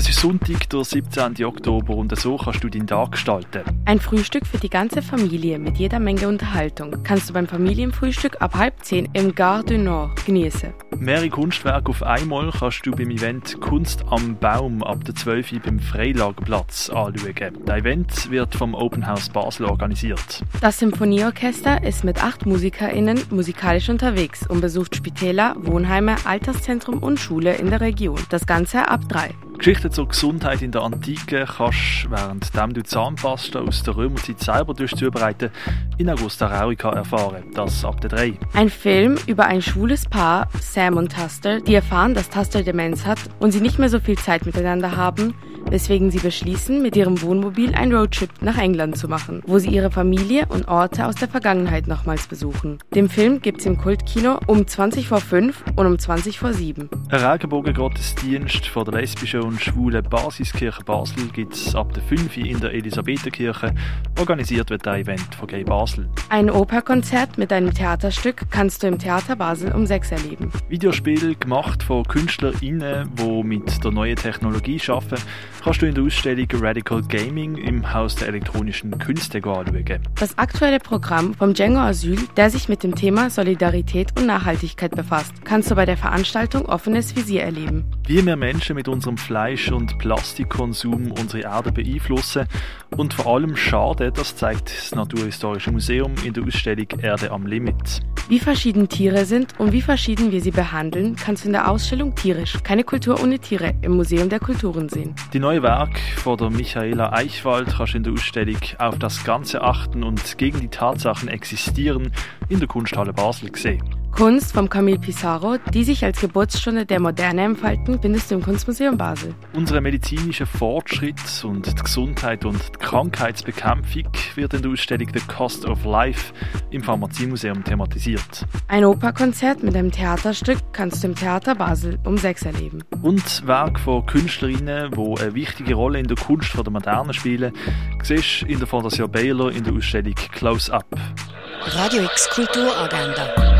Es ist Sonntag, der 17. Oktober und so kannst du deinen Tag gestalten. Ein Frühstück für die ganze Familie mit jeder Menge Unterhaltung kannst du beim Familienfrühstück ab halb zehn im Gare du Nord genießen. Mehrere Kunstwerke auf einmal kannst du beim Event Kunst am Baum ab der 12 Uhr beim Freilagerplatz anschauen. Das Event wird vom Open House Basel organisiert. Das Symphonieorchester ist mit acht MusikerInnen musikalisch unterwegs und besucht Spitäler, Wohnheime, Alterszentrum und Schule in der Region. Das Ganze ab drei. Geschichten zur Gesundheit in der Antike kannst, während du Zahnpasta aus der Römerzeit selber zubereiten, in Augusta Raurica erfahren. Das ab der 3. Ein Film über ein schwules Paar, Sam und Tuster, die erfahren, dass Tuster Demenz hat und sie nicht mehr so viel Zeit miteinander haben, weswegen sie beschließen, mit ihrem Wohnmobil einen Roadtrip nach England zu machen, wo sie ihre Familie und Orte aus der Vergangenheit nochmals besuchen. Den Film gibt's im Kultkino um 20 vor 5 und um 20 vor 7. Ein Regenbogen-Gottesdienst von der lesbischen und schwulen Basiskirche Basel gibt's ab der 5 in der Elisabetherkirche. Organisiert wird ein Event von Gay Basel. Ein Operkonzert mit einem Theaterstück kannst du im Theater Basel um 6 erleben. Videospiele gemacht von KünstlerInnen, die mit der neuen Technologie arbeiten, kannst du in der Ausstellung Radical Gaming im Haus der elektronischen Künste anschauen. Das aktuelle Programm vom Django Asyl, der sich mit dem Thema Solidarität und Nachhaltigkeit befasst, kannst du bei der Veranstaltung Offenes Visier erleben. Wie wir Menschen mit unserem Fleisch- und Plastikkonsum unsere Erde beeinflussen und vor allem schade, das zeigt das Naturhistorische Museum in der Ausstellung Erde am Limit. Wie verschieden Tiere sind und wie verschieden wir sie behandeln, kannst du in der Ausstellung Tierisch, keine Kultur ohne Tiere im Museum der Kulturen sehen. Die neue Werk von der Michaela Eichwald kannst du in der Ausstellung auf das Ganze achten und gegen die Tatsachen existieren in der Kunsthalle Basel sehen. Kunst von Camille Pissarro, die sich als Geburtsstunde der Moderne entfalten, findest du im Kunstmuseum Basel. Unsere medizinische Fortschritt und die Gesundheit und die Krankheitsbekämpfung wird in der Ausstellung The Cost of Life im Pharmaziemuseum thematisiert. Ein Operkonzert mit einem Theaterstück kannst du im Theater Basel um 6 erleben. Und Werk von Künstlerinnen, die eine wichtige Rolle in der Kunst der Moderne spielen, siehst du in der Fondation Baylor in der Ausstellung Close Up. Radio X Kulturagenda.